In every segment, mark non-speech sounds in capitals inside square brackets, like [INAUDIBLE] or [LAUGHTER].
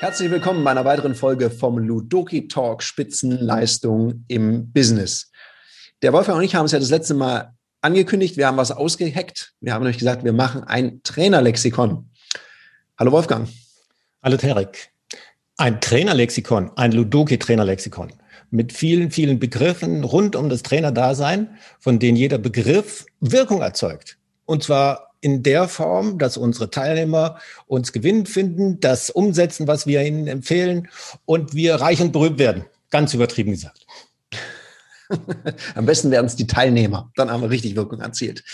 Herzlich willkommen bei einer weiteren Folge vom Ludoki Talk Spitzenleistung im Business. Der Wolfgang und ich haben es ja das letzte Mal angekündigt, wir haben was ausgeheckt. Wir haben euch gesagt, wir machen ein Trainerlexikon. Hallo Wolfgang. Hallo Terek. Ein Trainerlexikon, ein Ludoki-Trainerlexikon mit vielen, vielen Begriffen rund um das Trainerdasein, von denen jeder Begriff Wirkung erzeugt. Und zwar in der Form, dass unsere Teilnehmer uns gewinnend finden, das umsetzen, was wir ihnen empfehlen und wir reich und berühmt werden. Ganz übertrieben gesagt. [LAUGHS] Am besten werden es die Teilnehmer. Dann haben wir richtig Wirkung erzielt.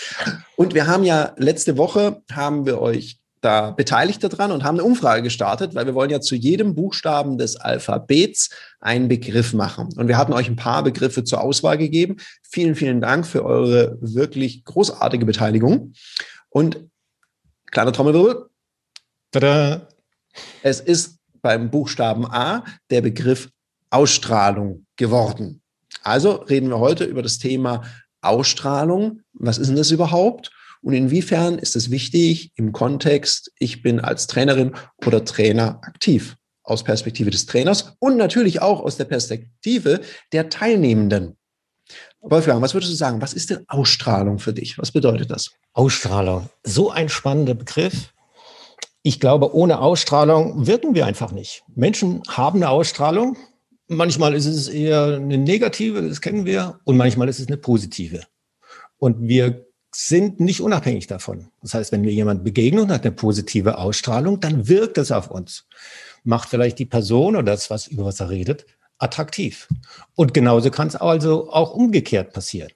Und wir haben ja letzte Woche haben wir euch da beteiligt daran und haben eine Umfrage gestartet, weil wir wollen ja zu jedem Buchstaben des Alphabets einen Begriff machen. Und wir hatten euch ein paar Begriffe zur Auswahl gegeben. Vielen, vielen Dank für eure wirklich großartige Beteiligung. Und kleiner Trommelwirbel. Tada. Es ist beim Buchstaben A der Begriff Ausstrahlung geworden. Also reden wir heute über das Thema Ausstrahlung. Was ist denn das überhaupt? Und inwiefern ist es wichtig im Kontext, ich bin als Trainerin oder Trainer aktiv? Aus Perspektive des Trainers und natürlich auch aus der Perspektive der Teilnehmenden. Wolfgang, was würdest du sagen? Was ist denn Ausstrahlung für dich? Was bedeutet das? Ausstrahlung. So ein spannender Begriff. Ich glaube, ohne Ausstrahlung wirken wir einfach nicht. Menschen haben eine Ausstrahlung. Manchmal ist es eher eine negative, das kennen wir, und manchmal ist es eine positive. Und wir sind nicht unabhängig davon. Das heißt, wenn mir jemand begegnet und hat eine positive Ausstrahlung, dann wirkt es auf uns. Macht vielleicht die Person oder das, was über was er redet, attraktiv. Und genauso kann es also auch umgekehrt passieren.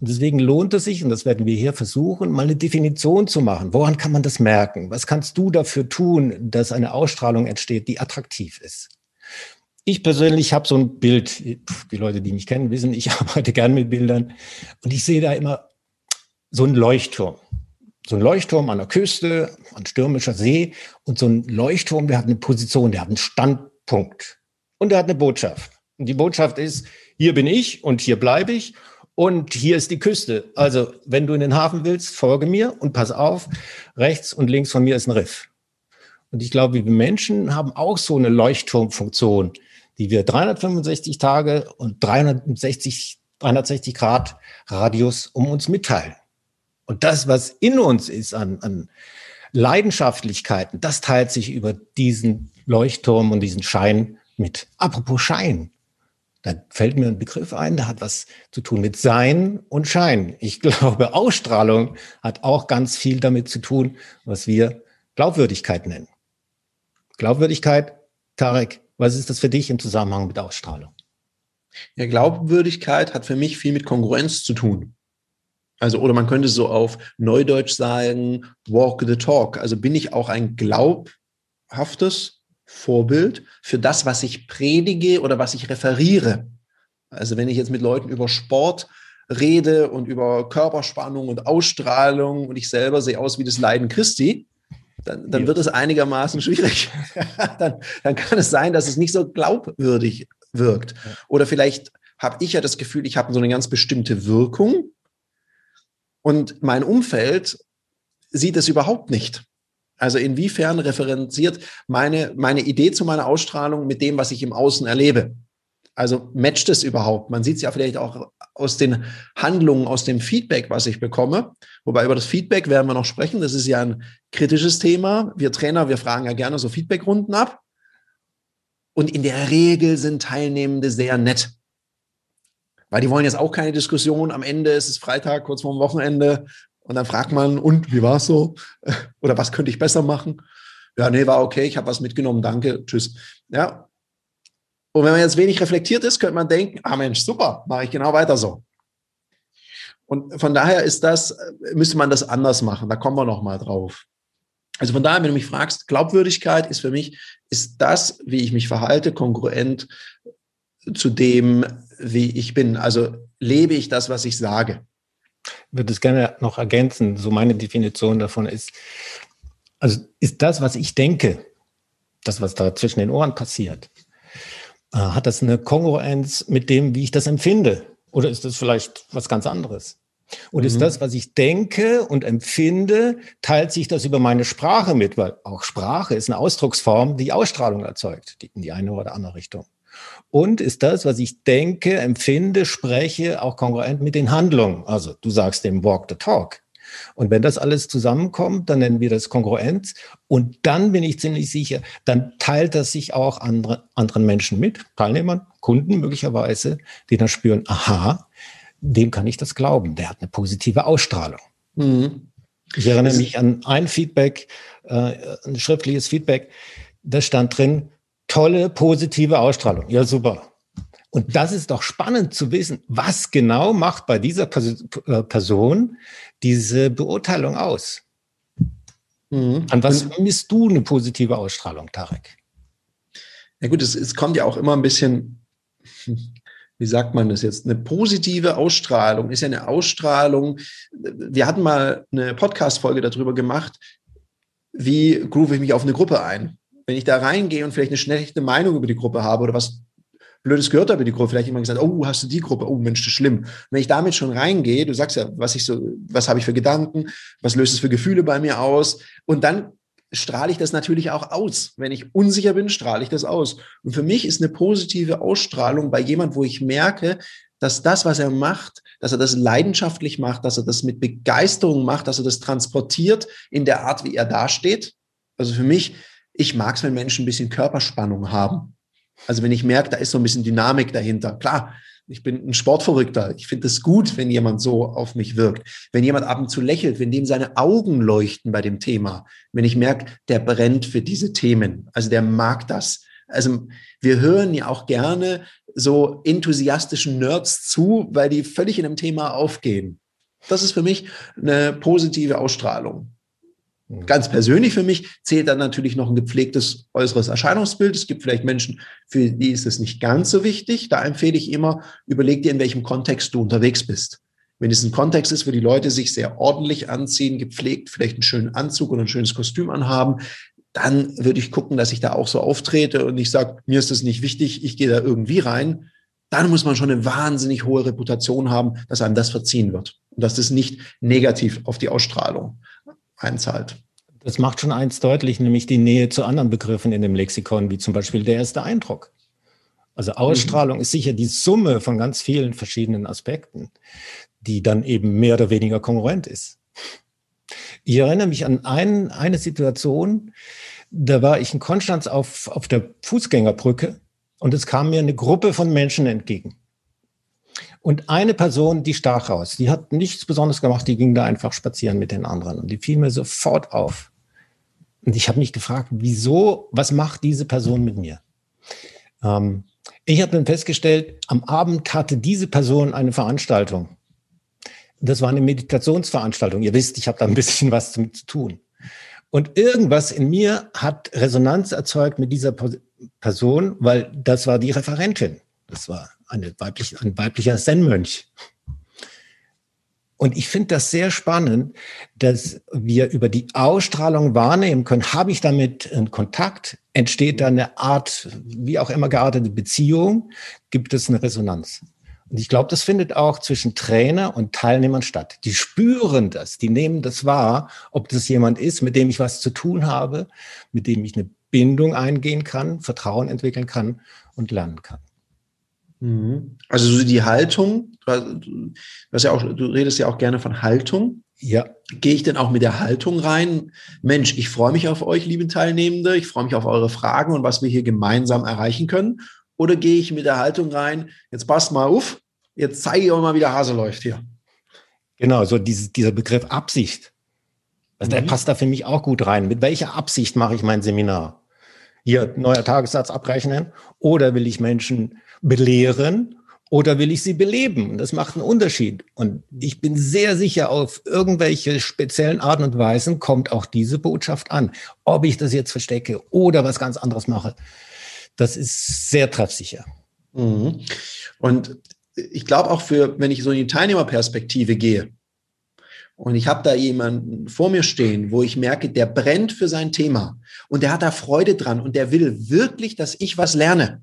Und deswegen lohnt es sich, und das werden wir hier versuchen, mal eine Definition zu machen. Woran kann man das merken? Was kannst du dafür tun, dass eine Ausstrahlung entsteht, die attraktiv ist? Ich persönlich habe so ein Bild, die Leute, die mich kennen, wissen, ich [LAUGHS] arbeite gern mit Bildern und ich sehe da immer so ein Leuchtturm. So ein Leuchtturm an der Küste, an stürmischer See. Und so ein Leuchtturm, der hat eine Position, der hat einen Standpunkt. Und der hat eine Botschaft. Und die Botschaft ist, hier bin ich und hier bleibe ich. Und hier ist die Küste. Also, wenn du in den Hafen willst, folge mir und pass auf, rechts und links von mir ist ein Riff. Und ich glaube, wir Menschen haben auch so eine Leuchtturmfunktion, die wir 365 Tage und 360, 360 Grad Radius um uns mitteilen. Und das, was in uns ist an, an Leidenschaftlichkeiten, das teilt sich über diesen Leuchtturm und diesen Schein mit. Apropos Schein, da fällt mir ein Begriff ein, der hat was zu tun mit Sein und Schein. Ich [LAUGHS] glaube, Ausstrahlung hat auch ganz viel damit zu tun, was wir Glaubwürdigkeit nennen. Glaubwürdigkeit, Tarek, was ist das für dich im Zusammenhang mit Ausstrahlung? Ja, Glaubwürdigkeit hat für mich viel mit Kongruenz zu tun. Also, oder man könnte so auf Neudeutsch sagen, walk the talk. Also bin ich auch ein glaubhaftes Vorbild für das, was ich predige oder was ich referiere. Also wenn ich jetzt mit Leuten über Sport rede und über Körperspannung und Ausstrahlung und ich selber sehe aus wie das Leiden Christi, dann, dann wird es einigermaßen schwierig. [LAUGHS] dann, dann kann es sein, dass es nicht so glaubwürdig wirkt. Oder vielleicht habe ich ja das Gefühl, ich habe so eine ganz bestimmte Wirkung und mein Umfeld sieht es überhaupt nicht. Also inwiefern referenziert meine, meine Idee zu meiner Ausstrahlung mit dem, was ich im Außen erlebe? Also matcht es überhaupt? Man sieht es ja vielleicht auch aus den Handlungen, aus dem Feedback, was ich bekomme. Wobei über das Feedback werden wir noch sprechen. Das ist ja ein kritisches Thema. Wir Trainer, wir fragen ja gerne so Feedbackrunden ab. Und in der Regel sind Teilnehmende sehr nett. Weil die wollen jetzt auch keine Diskussion. Am Ende ist es Freitag, kurz vor dem Wochenende. Und dann fragt man, und wie war es so? [LAUGHS] Oder was könnte ich besser machen? Ja, nee, war okay, ich habe was mitgenommen, danke, tschüss. Ja. Und wenn man jetzt wenig reflektiert ist, könnte man denken, ah Mensch, super, mache ich genau weiter so. Und von daher ist das, müsste man das anders machen. Da kommen wir noch mal drauf. Also von daher, wenn du mich fragst, Glaubwürdigkeit ist für mich, ist das, wie ich mich verhalte, kongruent zu dem, wie ich bin. Also lebe ich das, was ich sage. Ich würde es gerne noch ergänzen. So meine Definition davon ist, also ist das, was ich denke, das, was da zwischen den Ohren passiert, äh, hat das eine Kongruenz mit dem, wie ich das empfinde? Oder ist das vielleicht was ganz anderes? Und mhm. ist das, was ich denke und empfinde, teilt sich das über meine Sprache mit, weil auch Sprache ist eine Ausdrucksform, die Ausstrahlung erzeugt, die in die eine oder andere Richtung. Und ist das, was ich denke, empfinde, spreche, auch kongruent mit den Handlungen. Also du sagst dem Walk the Talk. Und wenn das alles zusammenkommt, dann nennen wir das Kongruenz. Und dann bin ich ziemlich sicher, dann teilt das sich auch andere, anderen Menschen mit, Teilnehmern, Kunden möglicherweise, die dann spüren, aha, dem kann ich das glauben. Der hat eine positive Ausstrahlung. Mhm. Ich erinnere mich an ein Feedback, äh, ein schriftliches Feedback. Da stand drin, tolle, positive Ausstrahlung. Ja, super. Und das ist doch spannend zu wissen, was genau macht bei dieser äh, Person diese Beurteilung aus? Mhm. An was misst du eine positive Ausstrahlung, Tarek? Ja gut, es, es kommt ja auch immer ein bisschen, wie sagt man das jetzt? Eine positive Ausstrahlung ist ja eine Ausstrahlung. Wir hatten mal eine Podcast-Folge darüber gemacht, wie groove ich mich auf eine Gruppe ein. Wenn ich da reingehe und vielleicht eine schlechte Meinung über die Gruppe habe oder was Blödes gehört habe die Gruppe, vielleicht jemand gesagt, oh, hast du die Gruppe? Oh, Mensch, das ist schlimm. wenn ich damit schon reingehe, du sagst ja, was ich so, was habe ich für Gedanken, was löst es für Gefühle bei mir aus? Und dann strahle ich das natürlich auch aus. Wenn ich unsicher bin, strahle ich das aus. Und für mich ist eine positive Ausstrahlung bei jemand, wo ich merke, dass das, was er macht, dass er das leidenschaftlich macht, dass er das mit Begeisterung macht, dass er das transportiert in der Art, wie er dasteht. Also für mich, ich mag es, wenn Menschen ein bisschen Körperspannung haben. Also wenn ich merke, da ist so ein bisschen Dynamik dahinter. Klar, ich bin ein Sportverrückter. Ich finde es gut, wenn jemand so auf mich wirkt. Wenn jemand ab und zu lächelt, wenn dem seine Augen leuchten bei dem Thema. Wenn ich merke, der brennt für diese Themen. Also der mag das. Also wir hören ja auch gerne so enthusiastischen Nerds zu, weil die völlig in einem Thema aufgehen. Das ist für mich eine positive Ausstrahlung. Ganz persönlich für mich zählt dann natürlich noch ein gepflegtes äußeres Erscheinungsbild. Es gibt vielleicht Menschen, für die ist es nicht ganz so wichtig. Da empfehle ich immer, überleg dir, in welchem Kontext du unterwegs bist. Wenn es ein Kontext ist, wo die Leute sich sehr ordentlich anziehen, gepflegt, vielleicht einen schönen Anzug oder ein schönes Kostüm anhaben, dann würde ich gucken, dass ich da auch so auftrete und ich sage, mir ist das nicht wichtig, ich gehe da irgendwie rein. Dann muss man schon eine wahnsinnig hohe Reputation haben, dass einem das verziehen wird und dass das nicht negativ auf die Ausstrahlung einzahlt. Das macht schon eins deutlich, nämlich die Nähe zu anderen Begriffen in dem Lexikon, wie zum Beispiel der erste Eindruck. Also Ausstrahlung mhm. ist sicher die Summe von ganz vielen verschiedenen Aspekten, die dann eben mehr oder weniger kongruent ist. Ich erinnere mich an ein, eine Situation, da war ich in Konstanz auf, auf der Fußgängerbrücke und es kam mir eine Gruppe von Menschen entgegen. Und eine Person, die stach raus, die hat nichts Besonderes gemacht, die ging da einfach spazieren mit den anderen und die fiel mir sofort auf. Und ich habe mich gefragt, wieso, was macht diese Person mit mir? Ähm, ich habe dann festgestellt, am Abend hatte diese Person eine Veranstaltung. Das war eine Meditationsveranstaltung. Ihr wisst, ich habe da ein bisschen was damit zu tun. Und irgendwas in mir hat Resonanz erzeugt mit dieser Person, weil das war die Referentin. Das war eine weibliche, ein weiblicher Zen-Mönch. Und ich finde das sehr spannend, dass wir über die Ausstrahlung wahrnehmen können, habe ich damit einen Kontakt, entsteht da eine Art, wie auch immer geartete Beziehung, gibt es eine Resonanz. Und ich glaube, das findet auch zwischen Trainer und Teilnehmern statt. Die spüren das, die nehmen das wahr, ob das jemand ist, mit dem ich was zu tun habe, mit dem ich eine Bindung eingehen kann, Vertrauen entwickeln kann und lernen kann. Mhm. Also so die Haltung, du, ja auch, du redest ja auch gerne von Haltung. Ja. Gehe ich denn auch mit der Haltung rein? Mensch, ich freue mich auf euch, liebe Teilnehmende. Ich freue mich auf eure Fragen und was wir hier gemeinsam erreichen können. Oder gehe ich mit der Haltung rein? Jetzt passt mal auf. Jetzt zeige ich euch mal, wie der Hase läuft hier. Genau, so dieses, dieser Begriff Absicht. Also mhm. Der passt da für mich auch gut rein. Mit welcher Absicht mache ich mein Seminar? Hier, neuer Tagessatz abrechnen. Oder will ich Menschen belehren oder will ich sie beleben? Das macht einen Unterschied. Und ich bin sehr sicher, auf irgendwelche speziellen Arten und Weisen kommt auch diese Botschaft an. Ob ich das jetzt verstecke oder was ganz anderes mache, das ist sehr treffsicher. Mhm. Und ich glaube auch für, wenn ich so in die Teilnehmerperspektive gehe, und ich habe da jemanden vor mir stehen, wo ich merke, der brennt für sein Thema und der hat da Freude dran und der will wirklich, dass ich was lerne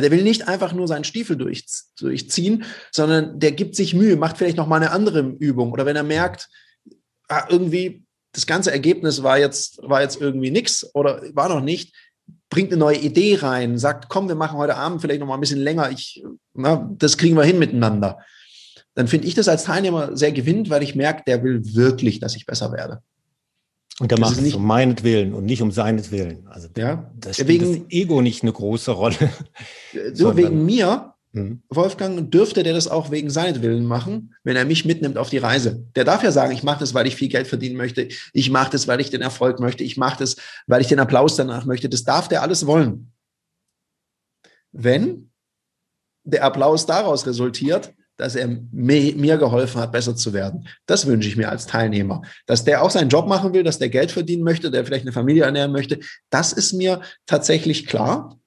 der will nicht einfach nur seinen Stiefel durch, durchziehen, sondern der gibt sich Mühe, macht vielleicht noch mal eine andere Übung. Oder wenn er merkt, ah, irgendwie das ganze Ergebnis war jetzt, war jetzt irgendwie nichts oder war noch nicht, bringt eine neue Idee rein, sagt, komm, wir machen heute Abend vielleicht noch mal ein bisschen länger, ich, na, das kriegen wir hin miteinander. Dann finde ich das als Teilnehmer sehr gewinnend, weil ich merke, der will wirklich, dass ich besser werde. Und der macht es nicht um meinetwillen und nicht um seinetwillen. Also ja, das spielt wegen, das Ego nicht eine große Rolle. So wegen mir, mhm. Wolfgang, dürfte der das auch wegen seinetwillen machen, wenn er mich mitnimmt auf die Reise. Der darf ja sagen, ich mache das, weil ich viel Geld verdienen möchte. Ich mache das, weil ich den Erfolg möchte. Ich mache das, weil ich den Applaus danach möchte. Das darf der alles wollen. Wenn der Applaus daraus resultiert, dass er mir geholfen hat, besser zu werden. Das wünsche ich mir als Teilnehmer. Dass der auch seinen Job machen will, dass der Geld verdienen möchte, der vielleicht eine Familie ernähren möchte, das ist mir tatsächlich klar.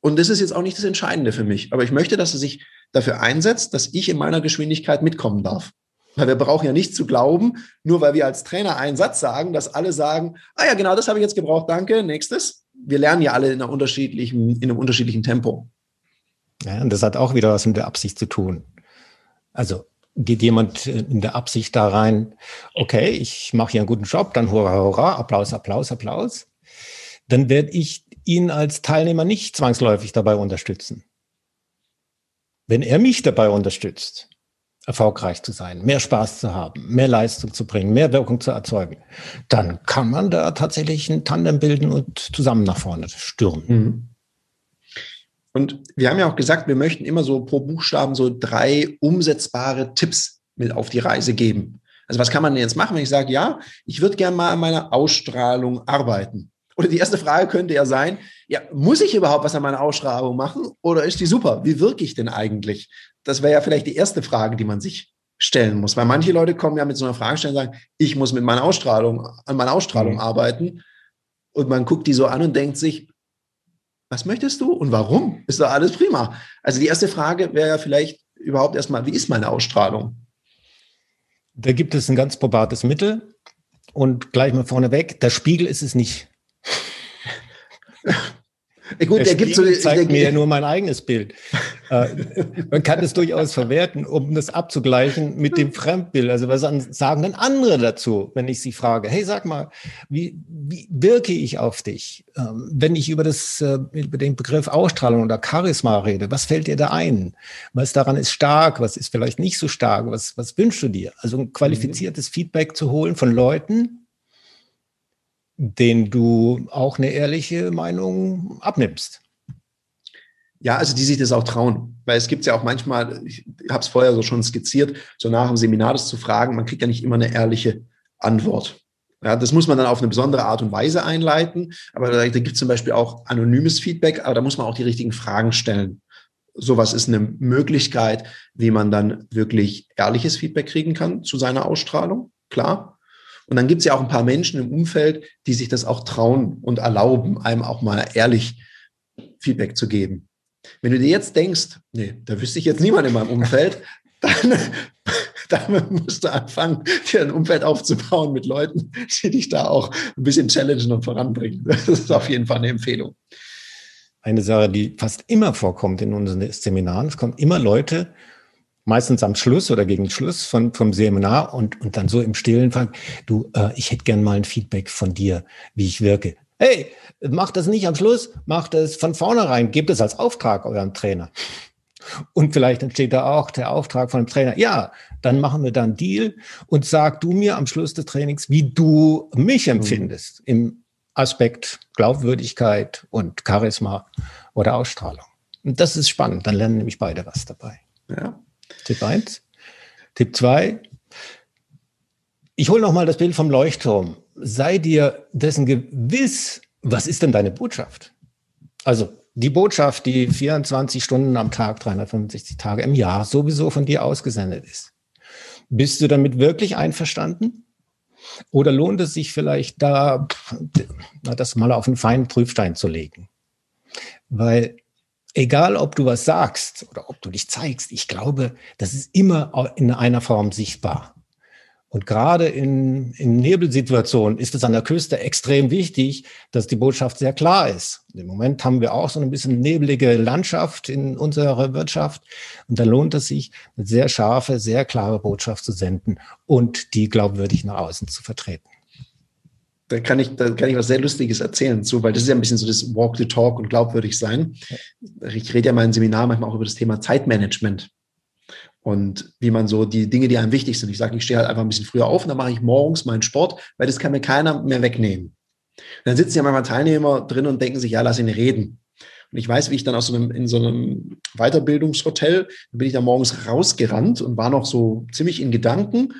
Und das ist jetzt auch nicht das Entscheidende für mich. Aber ich möchte, dass er sich dafür einsetzt, dass ich in meiner Geschwindigkeit mitkommen darf. Weil wir brauchen ja nicht zu glauben, nur weil wir als Trainer einen Satz sagen, dass alle sagen, ah ja, genau, das habe ich jetzt gebraucht, danke, nächstes. Wir lernen ja alle in, einer unterschiedlichen, in einem unterschiedlichen Tempo. Ja, und das hat auch wieder was mit der Absicht zu tun. Also geht jemand in der Absicht da rein, okay, ich mache hier einen guten Job, dann hurra, hurra, Applaus, Applaus, Applaus, dann werde ich ihn als Teilnehmer nicht zwangsläufig dabei unterstützen. Wenn er mich dabei unterstützt, erfolgreich zu sein, mehr Spaß zu haben, mehr Leistung zu bringen, mehr Wirkung zu erzeugen, dann kann man da tatsächlich ein Tandem bilden und zusammen nach vorne stürmen. Mhm. Und wir haben ja auch gesagt, wir möchten immer so pro Buchstaben so drei umsetzbare Tipps mit auf die Reise geben. Also was kann man denn jetzt machen, wenn ich sage, ja, ich würde gerne mal an meiner Ausstrahlung arbeiten? Oder die erste Frage könnte ja sein, ja, muss ich überhaupt was an meiner Ausstrahlung machen oder ist die super? Wie wirke ich denn eigentlich? Das wäre ja vielleicht die erste Frage, die man sich stellen muss. Weil manche Leute kommen ja mit so einer Frage und sagen, ich muss mit meiner Ausstrahlung, an meiner Ausstrahlung mhm. arbeiten. Und man guckt die so an und denkt sich, was möchtest du und warum? Ist doch alles prima. Also die erste Frage wäre ja vielleicht überhaupt erstmal, wie ist meine Ausstrahlung? Da gibt es ein ganz probates Mittel und gleich mal vorneweg, der Spiegel ist es nicht. [LAUGHS] Gut, der, gibt so, zeigt der, mir ja nur mein eigenes Bild. Äh, man kann es durchaus verwerten, um das abzugleichen mit dem Fremdbild. Also was sagen denn andere dazu, wenn ich sie frage, hey, sag mal, wie, wie wirke ich auf dich? Ähm, wenn ich über, das, äh, über den Begriff Ausstrahlung oder Charisma rede, was fällt dir da ein? Was daran ist stark, was ist vielleicht nicht so stark? Was, was wünschst du dir? Also ein qualifiziertes mhm. Feedback zu holen von Leuten, denen du auch eine ehrliche Meinung abnimmst. Ja, also die sich das auch trauen. Weil es gibt ja auch manchmal, ich habe es vorher so schon skizziert, so nach dem Seminar das zu fragen, man kriegt ja nicht immer eine ehrliche Antwort. Ja, das muss man dann auf eine besondere Art und Weise einleiten. Aber da, da gibt es zum Beispiel auch anonymes Feedback, aber da muss man auch die richtigen Fragen stellen. Sowas ist eine Möglichkeit, wie man dann wirklich ehrliches Feedback kriegen kann zu seiner Ausstrahlung. Klar. Und dann gibt es ja auch ein paar Menschen im Umfeld, die sich das auch trauen und erlauben, einem auch mal ehrlich Feedback zu geben. Wenn du dir jetzt denkst, nee, da wüsste ich jetzt niemand in meinem Umfeld, [LAUGHS] dann, dann musst du anfangen, dir ein Umfeld aufzubauen mit Leuten, die dich da auch ein bisschen challengen und voranbringen. Das ist auf jeden Fall eine Empfehlung. Eine Sache, die fast immer vorkommt in unseren Seminaren, es kommen immer Leute, meistens am Schluss oder gegen Schluss von, vom Seminar und, und dann so im Stillen fragen, du, äh, ich hätte gern mal ein Feedback von dir, wie ich wirke hey, macht das nicht am Schluss, macht das von vornherein, gebt es als Auftrag eurem Trainer. Und vielleicht entsteht da auch der Auftrag von dem Trainer, ja, dann machen wir dann Deal und sag du mir am Schluss des Trainings, wie du mich mhm. empfindest im Aspekt Glaubwürdigkeit und Charisma oder Ausstrahlung. Und das ist spannend, dann lernen nämlich beide was dabei. Ja. Tipp eins. Tipp zwei. Ich hole noch mal das Bild vom Leuchtturm sei dir dessen gewiss, was ist denn deine Botschaft? Also die Botschaft, die 24 Stunden am Tag, 365 Tage im Jahr sowieso von dir ausgesendet ist. Bist du damit wirklich einverstanden? Oder lohnt es sich vielleicht da, das mal auf einen feinen Prüfstein zu legen? Weil egal, ob du was sagst oder ob du dich zeigst, ich glaube, das ist immer in einer Form sichtbar. Und gerade in, in Nebelsituationen ist es an der Küste extrem wichtig, dass die Botschaft sehr klar ist. Im Moment haben wir auch so ein bisschen nebelige Landschaft in unserer Wirtschaft. Und da lohnt es sich, eine sehr scharfe, sehr klare Botschaft zu senden und die glaubwürdig nach außen zu vertreten. Da kann ich, da kann ich was sehr Lustiges erzählen zu, weil das ist ja ein bisschen so das Walk the Talk und glaubwürdig sein. Ich rede ja mal im Seminar manchmal auch über das Thema Zeitmanagement und wie man so die Dinge, die einem wichtig sind. Ich sage, ich stehe halt einfach ein bisschen früher auf und dann mache ich morgens meinen Sport, weil das kann mir keiner mehr wegnehmen. Und dann sitzen ja manchmal Teilnehmer drin und denken sich, ja, lass ihn reden. Und ich weiß, wie ich dann aus so einem, in so einem Weiterbildungshotel, da bin ich da morgens rausgerannt und war noch so ziemlich in Gedanken,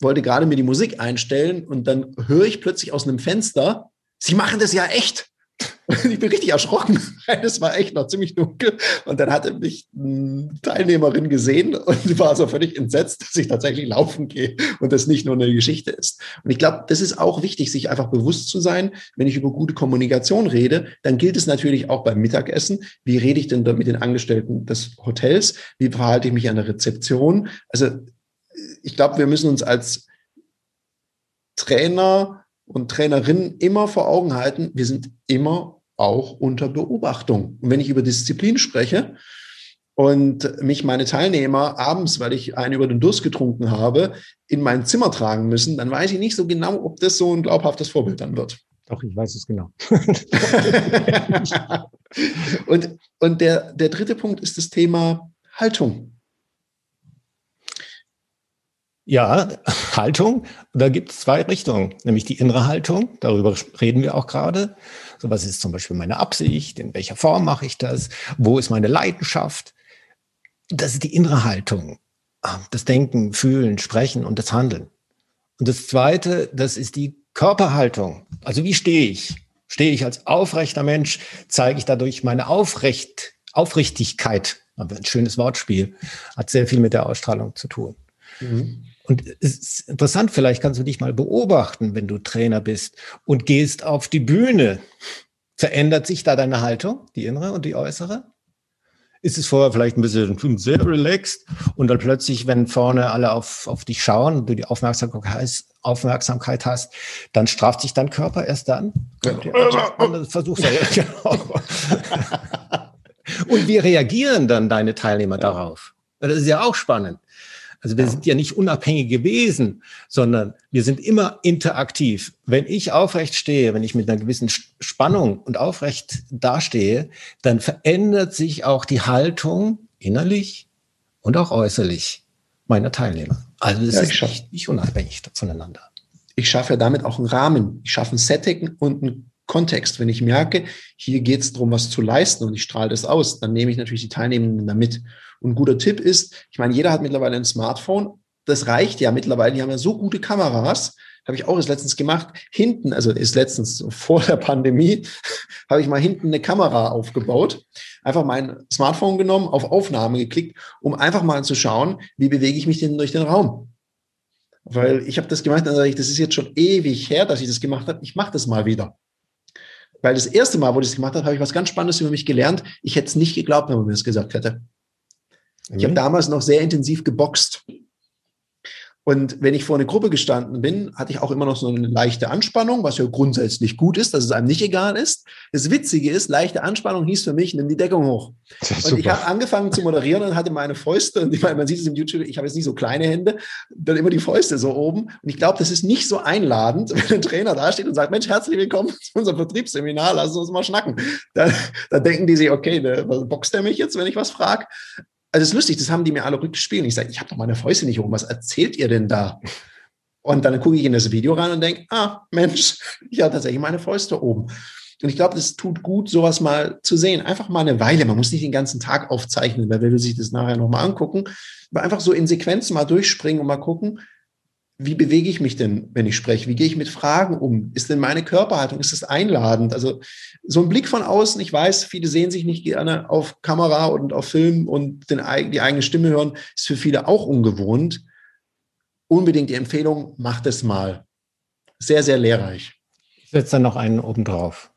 wollte gerade mir die Musik einstellen und dann höre ich plötzlich aus einem Fenster, Sie machen das ja echt. [LAUGHS] ich bin richtig erschrocken. [LAUGHS] Es war echt noch ziemlich dunkel. Und dann hatte mich eine Teilnehmerin gesehen und war so völlig entsetzt, dass ich tatsächlich laufen gehe und das nicht nur eine Geschichte ist. Und ich glaube, das ist auch wichtig, sich einfach bewusst zu sein, wenn ich über gute Kommunikation rede, dann gilt es natürlich auch beim Mittagessen. Wie rede ich denn mit den Angestellten des Hotels? Wie verhalte ich mich an der Rezeption? Also ich glaube, wir müssen uns als Trainer und Trainerinnen immer vor Augen halten, wir sind immer auch unter Beobachtung. Und wenn ich über Disziplin spreche und mich meine Teilnehmer abends, weil ich einen über den Durst getrunken habe, in mein Zimmer tragen müssen, dann weiß ich nicht so genau, ob das so ein glaubhaftes Vorbild dann wird. Doch, ich weiß es genau. [LAUGHS] und und der, der dritte Punkt ist das Thema Haltung. Ja, Haltung. Da gibt es zwei Richtungen, nämlich die innere Haltung. Darüber reden wir auch gerade. So was ist zum Beispiel meine Absicht? In welcher Form mache ich das? Wo ist meine Leidenschaft? Das ist die innere Haltung. Ah, das Denken, Fühlen, Sprechen und das Handeln. Und das zweite, das ist die Körperhaltung. Also wie stehe ich? Stehe ich als aufrechter Mensch? Zeige ich dadurch meine Aufrecht, Aufrichtigkeit? Ein schönes Wortspiel. Hat sehr viel mit der Ausstrahlung zu tun. Mhm. Und es ist interessant, vielleicht kannst du dich mal beobachten, wenn du Trainer bist und gehst auf die Bühne. Verändert sich da deine Haltung, die innere und die äußere? Ist es vorher vielleicht ein bisschen sehr relaxed und dann plötzlich, wenn vorne alle auf, auf dich schauen und du die Aufmerksamkeit, Aufmerksamkeit hast, dann straft sich dein Körper erst dann? Versuch's [LAUGHS] ja. Genau. und wie reagieren dann deine Teilnehmer darauf? Das ist ja auch spannend. Also wir sind ja nicht unabhängige Wesen, sondern wir sind immer interaktiv. Wenn ich aufrecht stehe, wenn ich mit einer gewissen Spannung und aufrecht dastehe, dann verändert sich auch die Haltung innerlich und auch äußerlich meiner Teilnehmer. Also es ja, ist nicht, nicht unabhängig voneinander. Ich schaffe damit auch einen Rahmen. Ich schaffe ein Setting und einen Kontext. Wenn ich merke, hier geht es darum, was zu leisten und ich strahle das aus, dann nehme ich natürlich die Teilnehmenden damit. Und ein guter Tipp ist, ich meine, jeder hat mittlerweile ein Smartphone. Das reicht ja mittlerweile. Die haben ja so gute Kameras. Habe ich auch erst letztens gemacht. Hinten, also ist letztens vor der Pandemie, [LAUGHS] habe ich mal hinten eine Kamera aufgebaut. Einfach mein Smartphone genommen, auf Aufnahme geklickt, um einfach mal zu schauen, wie bewege ich mich denn durch den Raum. Weil ich habe das gemacht, dann sage ich, das ist jetzt schon ewig her, dass ich das gemacht habe. Ich mache das mal wieder. Weil das erste Mal, wo ich das gemacht habe, habe ich was ganz Spannendes über mich gelernt. Ich hätte es nicht geglaubt, wenn man mir das gesagt hätte. Ich habe mhm. damals noch sehr intensiv geboxt. Und wenn ich vor eine Gruppe gestanden bin, hatte ich auch immer noch so eine leichte Anspannung, was ja grundsätzlich gut ist, dass es einem nicht egal ist. Das Witzige ist, leichte Anspannung hieß für mich, nimm die Deckung hoch. Und super. ich habe angefangen zu moderieren und hatte meine Fäuste, und ich meine, man sieht es im YouTube, ich habe jetzt nicht so kleine Hände, dann immer die Fäuste so oben. Und ich glaube, das ist nicht so einladend, [LAUGHS] wenn ein Trainer da steht und sagt, Mensch, herzlich willkommen zu unserem Vertriebsseminar, lass uns mal schnacken. Dann, dann denken die sich, okay, ne, boxt er mich jetzt, wenn ich was frage? Also das ist lustig, das haben die mir alle rückgespielt. Und ich sage, ich habe doch meine Fäuste nicht oben. Was erzählt ihr denn da? Und dann gucke ich in das Video rein und denke, ah, Mensch, [LAUGHS] ich habe tatsächlich meine Fäuste oben. Und ich glaube, das tut gut, sowas mal zu sehen. Einfach mal eine Weile. Man muss nicht den ganzen Tag aufzeichnen, wer will sich das nachher nochmal angucken. Aber einfach so in Sequenzen mal durchspringen und mal gucken, wie bewege ich mich denn, wenn ich spreche? Wie gehe ich mit Fragen um? Ist denn meine Körperhaltung, ist das einladend? Also so ein Blick von außen, ich weiß, viele sehen sich nicht gerne auf Kamera und auf Film und den, die eigene Stimme hören, ist für viele auch ungewohnt. Unbedingt die Empfehlung, macht es mal. Sehr, sehr lehrreich. Ich setze dann noch einen oben drauf.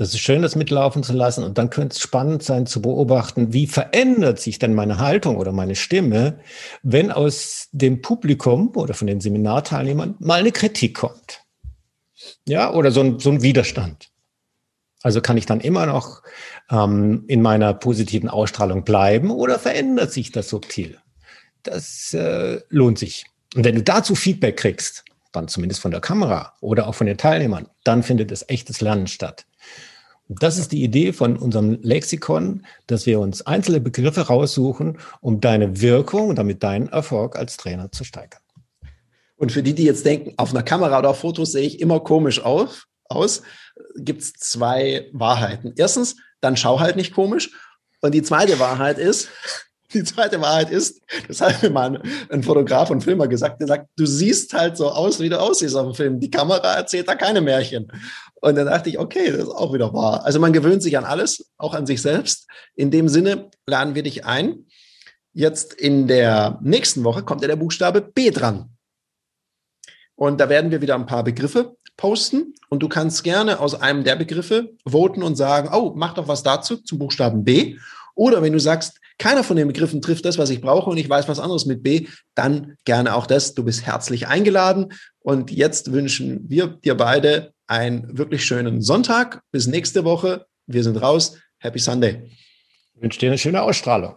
Das ist schön, das mitlaufen zu lassen. Und dann könnte es spannend sein zu beobachten, wie verändert sich denn meine Haltung oder meine Stimme, wenn aus dem Publikum oder von den Seminarteilnehmern mal eine Kritik kommt. Ja, oder so ein, so ein Widerstand. Also kann ich dann immer noch ähm, in meiner positiven Ausstrahlung bleiben oder verändert sich das subtil? Das äh, lohnt sich. Und wenn du dazu Feedback kriegst, dann zumindest von der Kamera oder auch von den Teilnehmern, dann findet es echtes Lernen statt. Das ist die Idee von unserem Lexikon, dass wir uns einzelne Begriffe raussuchen, um deine Wirkung und damit deinen Erfolg als Trainer zu steigern. Und für die, die jetzt denken, auf einer Kamera oder auf Fotos sehe ich immer komisch auf, aus, gibt es zwei Wahrheiten. Erstens, dann schau halt nicht komisch. Und die zweite Wahrheit ist, [LAUGHS] die zweite Wahrheit ist, das hat mir mal ein, Fotograf und Filmer gesagt, der sagt, du siehst halt so aus, wie du aussiehst auf dem Film. Die Kamera erzählt da keine Märchen. Und dann dachte ich, okay, das ist auch wieder wahr. Also man gewöhnt sich an alles, auch an sich selbst. In dem Sinne laden wir dich ein. Jetzt in der nächsten Woche kommt ja der Buchstabe B dran. Und da werden wir wieder ein paar Begriffe posten. Und du kannst gerne aus einem der Begriffe voten und sagen, oh, mach doch was dazu zum Buchstaben B. Oder wenn du sagst, keiner von den Begriffen trifft das, was ich brauche und ich weiß was anderes mit B, dann gerne auch das. Du bist herzlich eingeladen. Und jetzt wünschen wir dir beide einen wirklich schönen Sonntag. Bis nächste Woche. Wir sind raus. Happy Sunday. Ich wünsche dir eine schöne Ausstrahlung.